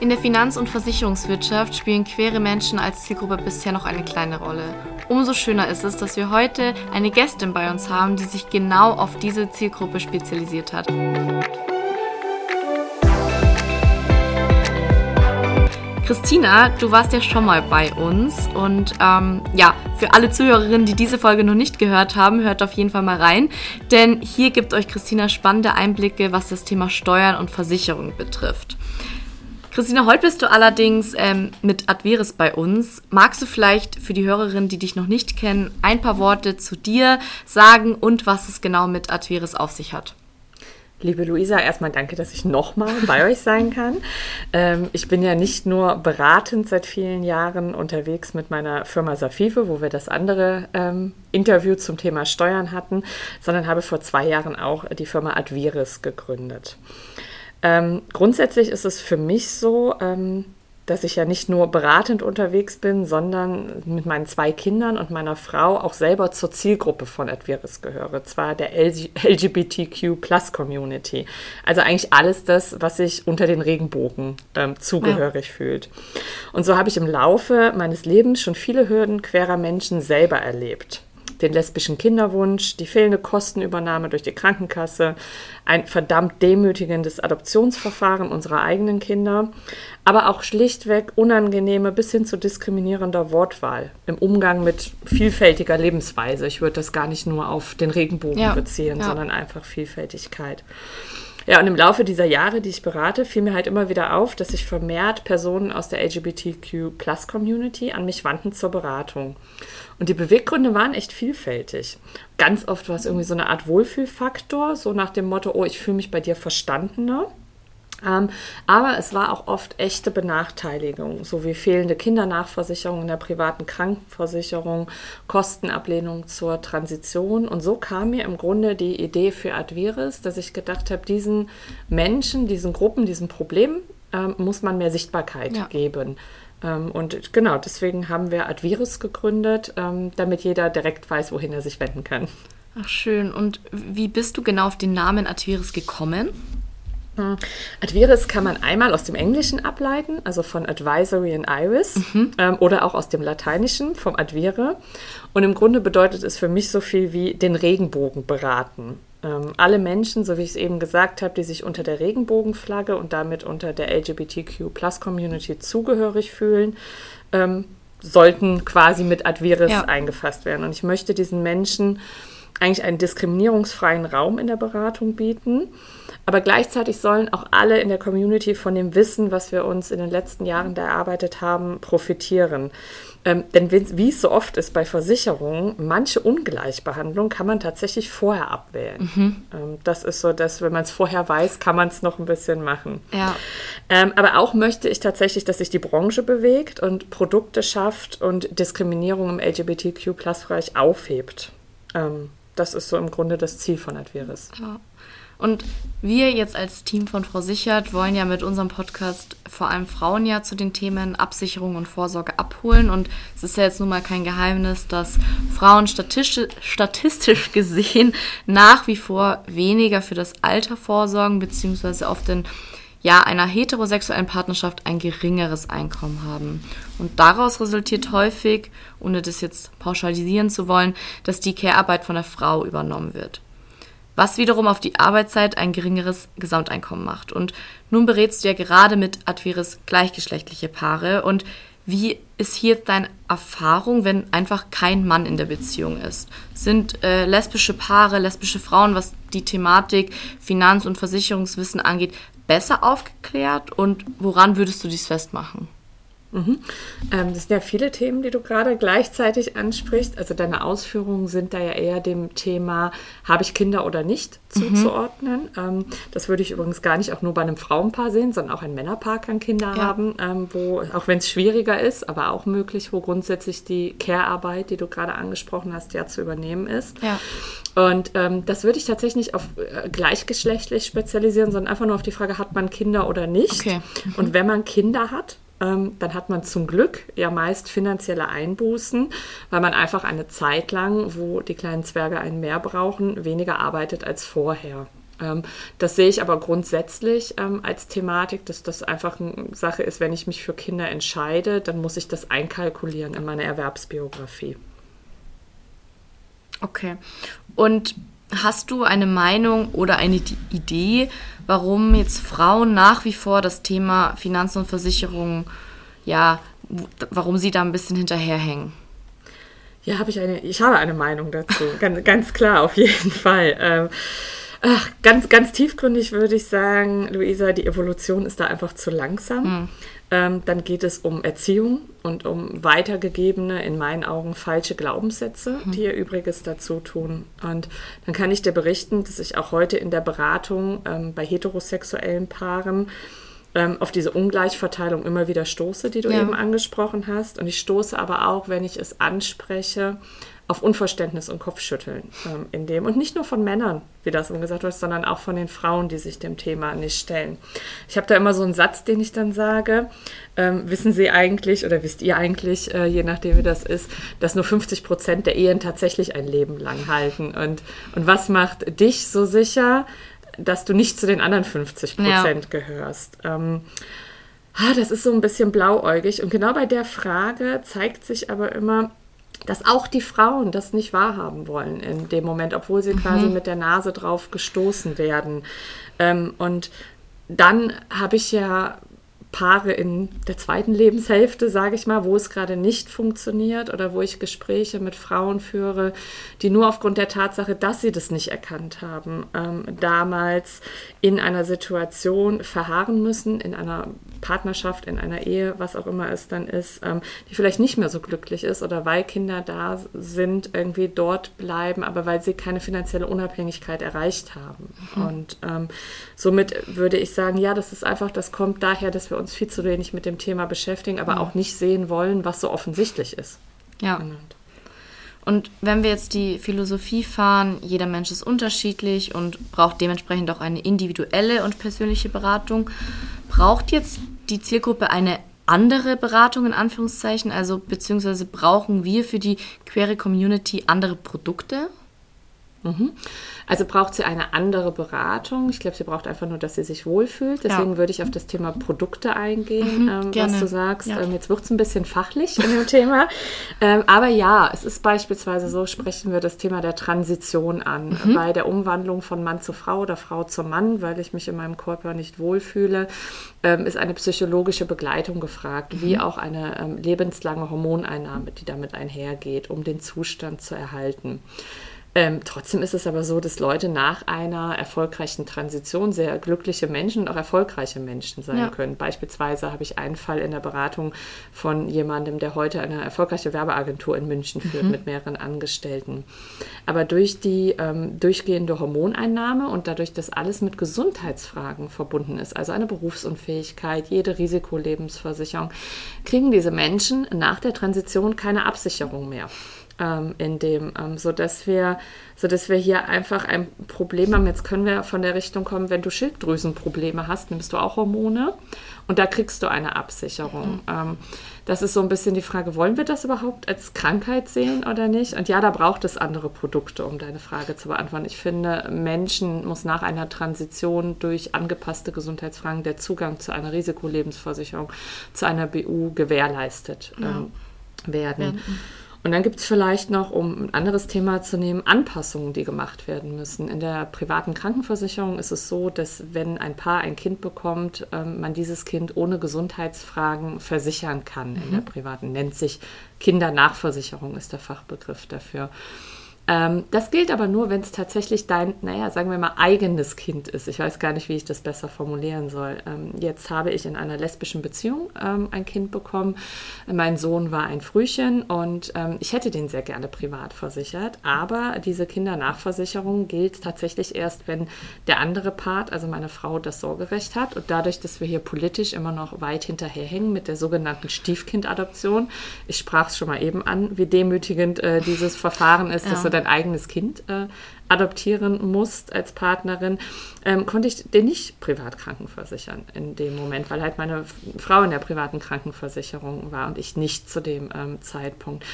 In der Finanz- und Versicherungswirtschaft spielen queere Menschen als Zielgruppe bisher noch eine kleine Rolle. Umso schöner ist es, dass wir heute eine Gästin bei uns haben, die sich genau auf diese Zielgruppe spezialisiert hat. Christina, du warst ja schon mal bei uns und ähm, ja, für alle Zuhörerinnen, die diese Folge noch nicht gehört haben, hört auf jeden Fall mal rein, denn hier gibt euch Christina spannende Einblicke, was das Thema Steuern und Versicherung betrifft. Christina, heute bist du allerdings ähm, mit Adveris bei uns. Magst du vielleicht für die Hörerinnen, die dich noch nicht kennen, ein paar Worte zu dir sagen und was es genau mit Adveris auf sich hat? Liebe Luisa, erstmal danke, dass ich nochmal bei euch sein kann. Ähm, ich bin ja nicht nur beratend seit vielen Jahren unterwegs mit meiner Firma Safive, wo wir das andere ähm, Interview zum Thema Steuern hatten, sondern habe vor zwei Jahren auch die Firma Adviris gegründet. Ähm, grundsätzlich ist es für mich so, ähm, dass ich ja nicht nur beratend unterwegs bin, sondern mit meinen zwei Kindern und meiner Frau auch selber zur Zielgruppe von Adveris gehöre, zwar der LGBTQ Plus Community. Also eigentlich alles das, was sich unter den Regenbogen ähm, zugehörig ja. fühlt. Und so habe ich im Laufe meines Lebens schon viele Hürden querer Menschen selber erlebt den lesbischen Kinderwunsch, die fehlende Kostenübernahme durch die Krankenkasse, ein verdammt demütigendes Adoptionsverfahren unserer eigenen Kinder, aber auch schlichtweg unangenehme bis hin zu diskriminierender Wortwahl im Umgang mit vielfältiger Lebensweise. Ich würde das gar nicht nur auf den Regenbogen ja, beziehen, ja. sondern einfach Vielfältigkeit. Ja, und im Laufe dieser Jahre, die ich berate, fiel mir halt immer wieder auf, dass sich vermehrt Personen aus der LGBTQ-Plus-Community an mich wandten zur Beratung. Und die Beweggründe waren echt vielfältig. Ganz oft war es irgendwie so eine Art Wohlfühlfaktor, so nach dem Motto, oh, ich fühle mich bei dir verstandener. Ähm, aber es war auch oft echte Benachteiligung, so wie fehlende Kindernachversicherung in der privaten Krankenversicherung, Kostenablehnung zur Transition. Und so kam mir im Grunde die Idee für Adviris, dass ich gedacht habe, diesen Menschen, diesen Gruppen, diesen Problemen ähm, muss man mehr Sichtbarkeit ja. geben. Ähm, und genau, deswegen haben wir Advirus gegründet, ähm, damit jeder direkt weiß, wohin er sich wenden kann. Ach schön. Und wie bist du genau auf den Namen Advirus gekommen? Hm. Advirus kann man einmal aus dem Englischen ableiten, also von Advisory in Iris, mhm. ähm, oder auch aus dem Lateinischen, vom Advire. Und im Grunde bedeutet es für mich so viel wie den Regenbogen beraten. Ähm, alle Menschen, so wie ich es eben gesagt habe, die sich unter der Regenbogenflagge und damit unter der LGBTQ-Plus-Community zugehörig fühlen, ähm, sollten quasi mit Adviris ja. eingefasst werden. Und ich möchte diesen Menschen eigentlich einen diskriminierungsfreien Raum in der Beratung bieten. Aber gleichzeitig sollen auch alle in der Community von dem Wissen, was wir uns in den letzten Jahren da erarbeitet haben, profitieren. Ähm, denn wie es so oft ist bei Versicherungen, manche Ungleichbehandlung kann man tatsächlich vorher abwählen. Mhm. Ähm, das ist so, dass wenn man es vorher weiß, kann man es noch ein bisschen machen. Ja. Ähm, aber auch möchte ich tatsächlich, dass sich die Branche bewegt und Produkte schafft und Diskriminierung im LGBTQ-Plus-Bereich aufhebt. Ähm, das ist so im Grunde das Ziel von Adveris. Ja. Und wir jetzt als Team von Frau Sichert wollen ja mit unserem Podcast vor allem Frauen ja zu den Themen Absicherung und Vorsorge abholen. Und es ist ja jetzt nun mal kein Geheimnis, dass Frauen statistisch, statistisch gesehen nach wie vor weniger für das Alter vorsorgen, beziehungsweise auf den ja, einer heterosexuellen Partnerschaft ein geringeres Einkommen haben. Und daraus resultiert häufig, ohne das jetzt pauschalisieren zu wollen, dass die Care-Arbeit von der Frau übernommen wird was wiederum auf die Arbeitszeit ein geringeres Gesamteinkommen macht. Und nun berätst du ja gerade mit Adveris gleichgeschlechtliche Paare. Und wie ist hier deine Erfahrung, wenn einfach kein Mann in der Beziehung ist? Sind äh, lesbische Paare, lesbische Frauen, was die Thematik Finanz- und Versicherungswissen angeht, besser aufgeklärt? Und woran würdest du dies festmachen? Mhm. Ähm, das sind ja viele Themen, die du gerade gleichzeitig ansprichst. Also deine Ausführungen sind da ja eher dem Thema, habe ich Kinder oder nicht, zuzuordnen. Mhm. Ähm, das würde ich übrigens gar nicht auch nur bei einem Frauenpaar sehen, sondern auch ein Männerpaar kann Kinder ja. haben, ähm, wo, auch wenn es schwieriger ist, aber auch möglich, wo grundsätzlich die Care-Arbeit, die du gerade angesprochen hast, ja zu übernehmen ist. Ja. Und ähm, das würde ich tatsächlich nicht auf äh, gleichgeschlechtlich spezialisieren, sondern einfach nur auf die Frage, hat man Kinder oder nicht? Okay. Mhm. Und wenn man Kinder hat, ähm, dann hat man zum Glück ja meist finanzielle Einbußen, weil man einfach eine Zeit lang, wo die kleinen Zwerge einen mehr brauchen, weniger arbeitet als vorher. Ähm, das sehe ich aber grundsätzlich ähm, als Thematik, dass das einfach eine Sache ist, wenn ich mich für Kinder entscheide, dann muss ich das einkalkulieren in meine Erwerbsbiografie. Okay. Und hast du eine Meinung oder eine Idee, warum jetzt Frauen nach wie vor das Thema Finanzen und Versicherungen, ja, warum sie da ein bisschen hinterherhängen? Ja, habe ich eine, ich habe eine Meinung dazu, ganz, ganz klar, auf jeden Fall. Ähm, ach, ganz, ganz tiefgründig würde ich sagen, Luisa, die Evolution ist da einfach zu langsam. Mhm. Ähm, dann geht es um Erziehung und um weitergegebene, in meinen Augen falsche Glaubenssätze, mhm. die ihr Übriges dazu tun. Und dann kann ich dir berichten, dass ich auch heute in der Beratung ähm, bei heterosexuellen Paaren ähm, auf diese Ungleichverteilung immer wieder stoße, die du ja. eben angesprochen hast. Und ich stoße aber auch, wenn ich es anspreche, auf Unverständnis und Kopfschütteln ähm, in dem. Und nicht nur von Männern, wie das eben gesagt wird, sondern auch von den Frauen, die sich dem Thema nicht stellen. Ich habe da immer so einen Satz, den ich dann sage. Ähm, wissen Sie eigentlich oder wisst ihr eigentlich, äh, je nachdem wie das ist, dass nur 50 Prozent der Ehen tatsächlich ein Leben lang halten? Und, und was macht dich so sicher, dass du nicht zu den anderen 50 Prozent ja. gehörst? Ähm, ah, das ist so ein bisschen blauäugig. Und genau bei der Frage zeigt sich aber immer, dass auch die Frauen das nicht wahrhaben wollen in dem Moment, obwohl sie mhm. quasi mit der Nase drauf gestoßen werden. Ähm, und dann habe ich ja Paare in der zweiten Lebenshälfte, sage ich mal, wo es gerade nicht funktioniert oder wo ich Gespräche mit Frauen führe, die nur aufgrund der Tatsache, dass sie das nicht erkannt haben, ähm, damals in einer Situation verharren müssen, in einer Partnerschaft, in einer Ehe, was auch immer es dann ist, ähm, die vielleicht nicht mehr so glücklich ist oder weil Kinder da sind, irgendwie dort bleiben, aber weil sie keine finanzielle Unabhängigkeit erreicht haben. Mhm. Und ähm, somit würde ich sagen, ja, das ist einfach, das kommt daher, dass wir uns viel zu wenig mit dem Thema beschäftigen, aber mhm. auch nicht sehen wollen, was so offensichtlich ist. Ja. Und wenn wir jetzt die Philosophie fahren, jeder Mensch ist unterschiedlich und braucht dementsprechend auch eine individuelle und persönliche Beratung, braucht jetzt die Zielgruppe eine andere Beratung in Anführungszeichen? Also beziehungsweise brauchen wir für die queere Community andere Produkte? Mhm. Also braucht sie eine andere Beratung. Ich glaube, sie braucht einfach nur, dass sie sich wohlfühlt. Deswegen ja. würde ich auf das Thema Produkte eingehen, mhm, ähm, was du sagst. Ja. Ähm, jetzt wird es ein bisschen fachlich in dem Thema. Ähm, aber ja, es ist beispielsweise so, sprechen wir das Thema der Transition an. Mhm. Bei der Umwandlung von Mann zu Frau oder Frau zu Mann, weil ich mich in meinem Körper nicht wohlfühle, ähm, ist eine psychologische Begleitung gefragt, mhm. wie auch eine ähm, lebenslange Hormoneinnahme, die damit einhergeht, um den Zustand zu erhalten. Ähm, trotzdem ist es aber so, dass Leute nach einer erfolgreichen Transition sehr glückliche Menschen und auch erfolgreiche Menschen sein ja. können. Beispielsweise habe ich einen Fall in der Beratung von jemandem, der heute eine erfolgreiche Werbeagentur in München führt mhm. mit mehreren Angestellten. Aber durch die ähm, durchgehende Hormoneinnahme und dadurch, dass alles mit Gesundheitsfragen verbunden ist, also eine Berufsunfähigkeit, jede Risikolebensversicherung, kriegen diese Menschen nach der Transition keine Absicherung mehr ähm, in dem, ähm, sodass wir, sodass wir hier einfach ein Problem haben. Jetzt können wir von der Richtung kommen, wenn du Schilddrüsenprobleme hast, nimmst du auch Hormone und da kriegst du eine Absicherung. Mhm. Ähm, das ist so ein bisschen die Frage, wollen wir das überhaupt als Krankheit sehen oder nicht? Und ja, da braucht es andere Produkte, um deine Frage zu beantworten. Ich finde, Menschen muss nach einer Transition durch angepasste Gesundheitsfragen der Zugang zu einer Risikolebensversicherung, zu einer BU gewährleistet ja. ähm, werden. werden. Und dann gibt es vielleicht noch, um ein anderes Thema zu nehmen, Anpassungen, die gemacht werden müssen. In der privaten Krankenversicherung ist es so, dass wenn ein Paar ein Kind bekommt, ähm, man dieses Kind ohne Gesundheitsfragen versichern kann. Mhm. In der privaten nennt sich Kindernachversicherung ist der Fachbegriff dafür. Ähm, das gilt aber nur, wenn es tatsächlich dein, naja, sagen wir mal, eigenes Kind ist. Ich weiß gar nicht, wie ich das besser formulieren soll. Ähm, jetzt habe ich in einer lesbischen Beziehung ähm, ein Kind bekommen. Mein Sohn war ein Frühchen und ähm, ich hätte den sehr gerne privat versichert. Aber diese Kindernachversicherung gilt tatsächlich erst, wenn der andere Part, also meine Frau, das Sorgerecht hat. Und dadurch, dass wir hier politisch immer noch weit hinterherhängen mit der sogenannten Stiefkindadoption, ich sprach es schon mal eben an, wie demütigend äh, dieses Verfahren ist, ja. dass du dein eigenes Kind äh, adoptieren musst als Partnerin, ähm, konnte ich den nicht privat krankenversichern in dem Moment, weil halt meine Frau in der privaten Krankenversicherung war und ich nicht zu dem ähm, Zeitpunkt.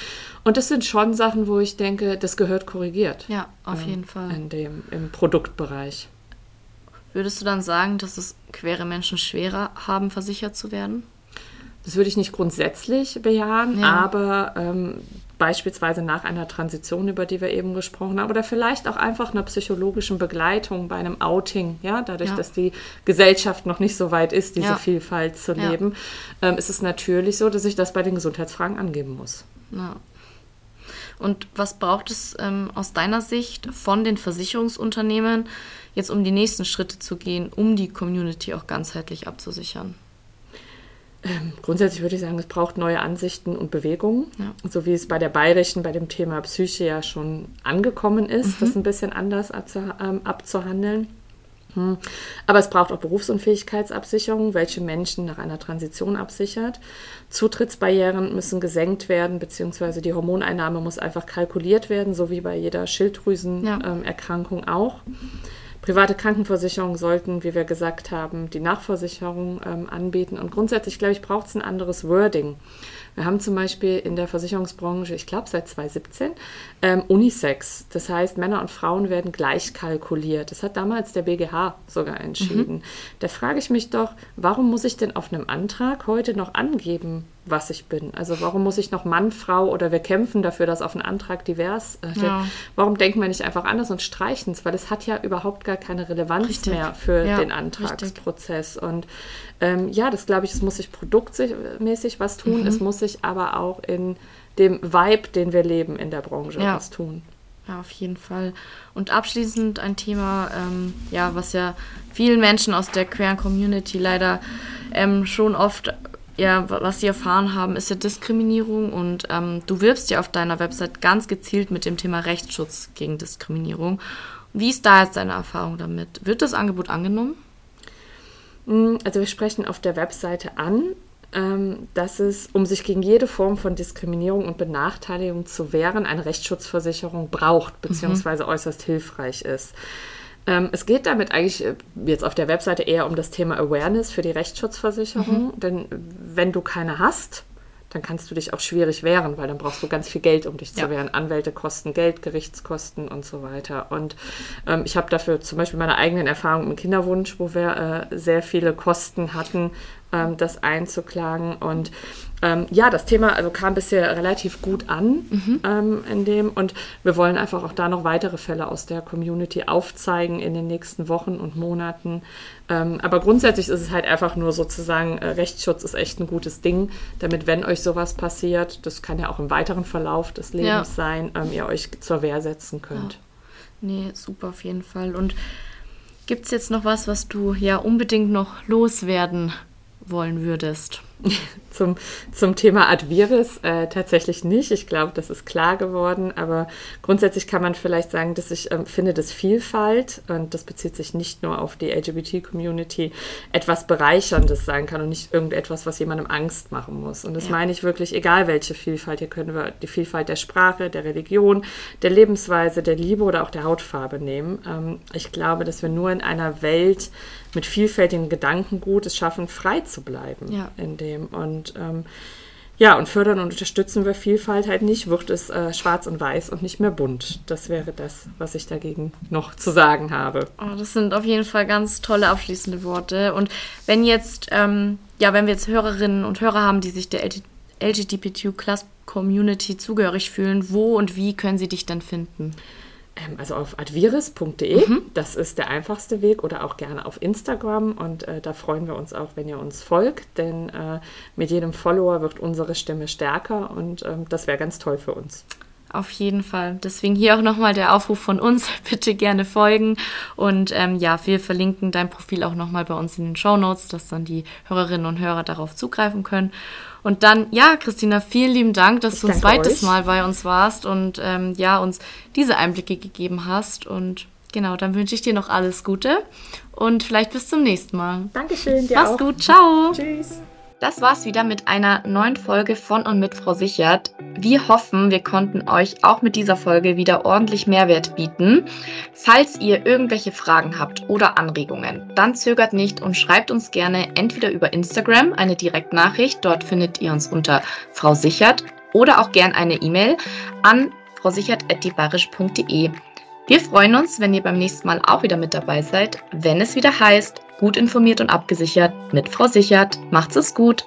Und das sind schon Sachen, wo ich denke, das gehört korrigiert. Ja, auf ähm, jeden Fall. In dem, Im Produktbereich. Würdest du dann sagen, dass es queere Menschen schwerer haben, versichert zu werden? Das würde ich nicht grundsätzlich bejahen, ja. aber ähm, beispielsweise nach einer Transition, über die wir eben gesprochen haben, oder vielleicht auch einfach einer psychologischen Begleitung bei einem Outing, ja, dadurch, ja. dass die Gesellschaft noch nicht so weit ist, diese ja. Vielfalt zu leben, ähm, ist es natürlich so, dass ich das bei den Gesundheitsfragen angeben muss. Ja. Und was braucht es ähm, aus deiner Sicht von den Versicherungsunternehmen, jetzt um die nächsten Schritte zu gehen, um die Community auch ganzheitlich abzusichern? Ähm, grundsätzlich würde ich sagen, es braucht neue Ansichten und Bewegungen, ja. so wie es bei der Bayerischen bei dem Thema Psyche ja schon angekommen ist, mhm. das ein bisschen anders ähm, abzuhandeln. Hm. Aber es braucht auch Berufsunfähigkeitsabsicherung, welche Menschen nach einer Transition absichert. Zutrittsbarrieren müssen gesenkt werden, beziehungsweise die Hormoneinnahme muss einfach kalkuliert werden, so wie bei jeder Schilddrüsenerkrankung ja. ähm, auch. Private Krankenversicherungen sollten, wie wir gesagt haben, die Nachversicherung ähm, anbieten. Und grundsätzlich, glaube ich, braucht es ein anderes Wording. Wir haben zum Beispiel in der Versicherungsbranche, ich glaube seit 2017, ähm, Unisex. Das heißt, Männer und Frauen werden gleich kalkuliert. Das hat damals der BGH sogar entschieden. Mhm. Da frage ich mich doch, warum muss ich denn auf einem Antrag heute noch angeben, was ich bin. Also warum muss ich noch Mann, Frau oder wir kämpfen dafür, dass auf einen Antrag divers äh, ja. Warum denken wir nicht einfach anders und streichen es? Weil es hat ja überhaupt gar keine Relevanz richtig. mehr für ja, den Antragsprozess. Richtig. Und ähm, ja, das glaube ich, es muss sich produktmäßig was tun. Mhm. Es muss sich aber auch in dem Vibe, den wir leben in der Branche, ja. was tun. Ja, auf jeden Fall. Und abschließend ein Thema, ähm, ja, was ja vielen Menschen aus der queeren Community leider ähm, schon oft ja, was sie erfahren haben, ist ja Diskriminierung und ähm, du wirbst ja auf deiner Website ganz gezielt mit dem Thema Rechtsschutz gegen Diskriminierung. Wie ist da jetzt deine Erfahrung damit? Wird das Angebot angenommen? Mm, also wir sprechen auf der Webseite an, ähm, dass es, um sich gegen jede Form von Diskriminierung und Benachteiligung zu wehren, eine Rechtsschutzversicherung braucht, beziehungsweise mhm. äußerst hilfreich ist. Ähm, es geht damit eigentlich äh, jetzt auf der Webseite eher um das Thema Awareness für die Rechtsschutzversicherung. Mhm. Denn wenn du keine hast, dann kannst du dich auch schwierig wehren, weil dann brauchst du ganz viel Geld, um dich zu ja. wehren. Anwälte kosten Geld, Gerichtskosten und so weiter. Und ähm, ich habe dafür zum Beispiel meine eigenen Erfahrungen im Kinderwunsch, wo wir äh, sehr viele Kosten hatten, ähm, das einzuklagen. Und ähm, ja, das Thema also kam bisher relativ gut an mhm. ähm, in dem und wir wollen einfach auch da noch weitere Fälle aus der Community aufzeigen in den nächsten Wochen und Monaten. Ähm, aber grundsätzlich ist es halt einfach nur sozusagen, äh, Rechtsschutz ist echt ein gutes Ding, damit wenn euch sowas passiert, das kann ja auch im weiteren Verlauf des Lebens ja. sein, ähm, ihr euch zur Wehr setzen könnt. Ja. Nee, super auf jeden Fall. Und gibt es jetzt noch was, was du ja unbedingt noch loswerden wollen würdest? zum, zum Thema Adviris äh, tatsächlich nicht. Ich glaube, das ist klar geworden. Aber grundsätzlich kann man vielleicht sagen, dass ich ähm, finde, dass Vielfalt, und das bezieht sich nicht nur auf die LGBT-Community, etwas Bereicherndes sein kann und nicht irgendetwas, was jemandem Angst machen muss. Und das ja. meine ich wirklich, egal welche Vielfalt. Hier können wir die Vielfalt der Sprache, der Religion, der Lebensweise, der Liebe oder auch der Hautfarbe nehmen. Ähm, ich glaube, dass wir nur in einer Welt mit vielfältigen Gedankengut es schaffen, frei zu bleiben ja. in dem. Und ähm, ja, und fördern und unterstützen wir Vielfalt halt nicht, wird es äh, schwarz und weiß und nicht mehr bunt. Das wäre das, was ich dagegen noch zu sagen habe. Oh, das sind auf jeden Fall ganz tolle abschließende Worte. Und wenn jetzt, ähm, ja, wenn wir jetzt Hörerinnen und Hörer haben, die sich der LGBTQ-Community zugehörig fühlen, wo und wie können sie dich dann finden? Ähm, also auf adviris.de, mhm. das ist der einfachste Weg oder auch gerne auf Instagram und äh, da freuen wir uns auch, wenn ihr uns folgt, denn äh, mit jedem Follower wird unsere Stimme stärker und ähm, das wäre ganz toll für uns. Auf jeden Fall. Deswegen hier auch nochmal der Aufruf von uns. Bitte gerne folgen. Und ähm, ja, wir verlinken dein Profil auch nochmal bei uns in den Show Notes, dass dann die Hörerinnen und Hörer darauf zugreifen können. Und dann, ja, Christina, vielen lieben Dank, dass ich du ein zweites euch. Mal bei uns warst und ähm, ja, uns diese Einblicke gegeben hast. Und genau, dann wünsche ich dir noch alles Gute und vielleicht bis zum nächsten Mal. Dankeschön, dir Mach's auch. gut, ciao. Tschüss. Das war's wieder mit einer neuen Folge von und mit Frau Sichert. Wir hoffen, wir konnten euch auch mit dieser Folge wieder ordentlich Mehrwert bieten. Falls ihr irgendwelche Fragen habt oder Anregungen, dann zögert nicht und schreibt uns gerne entweder über Instagram eine Direktnachricht, dort findet ihr uns unter Frau Sichert, oder auch gern eine E-Mail an frausichert.debarisch.de. Wir freuen uns, wenn ihr beim nächsten Mal auch wieder mit dabei seid, wenn es wieder heißt, gut informiert und abgesichert mit Frau Sichert. Macht's es gut!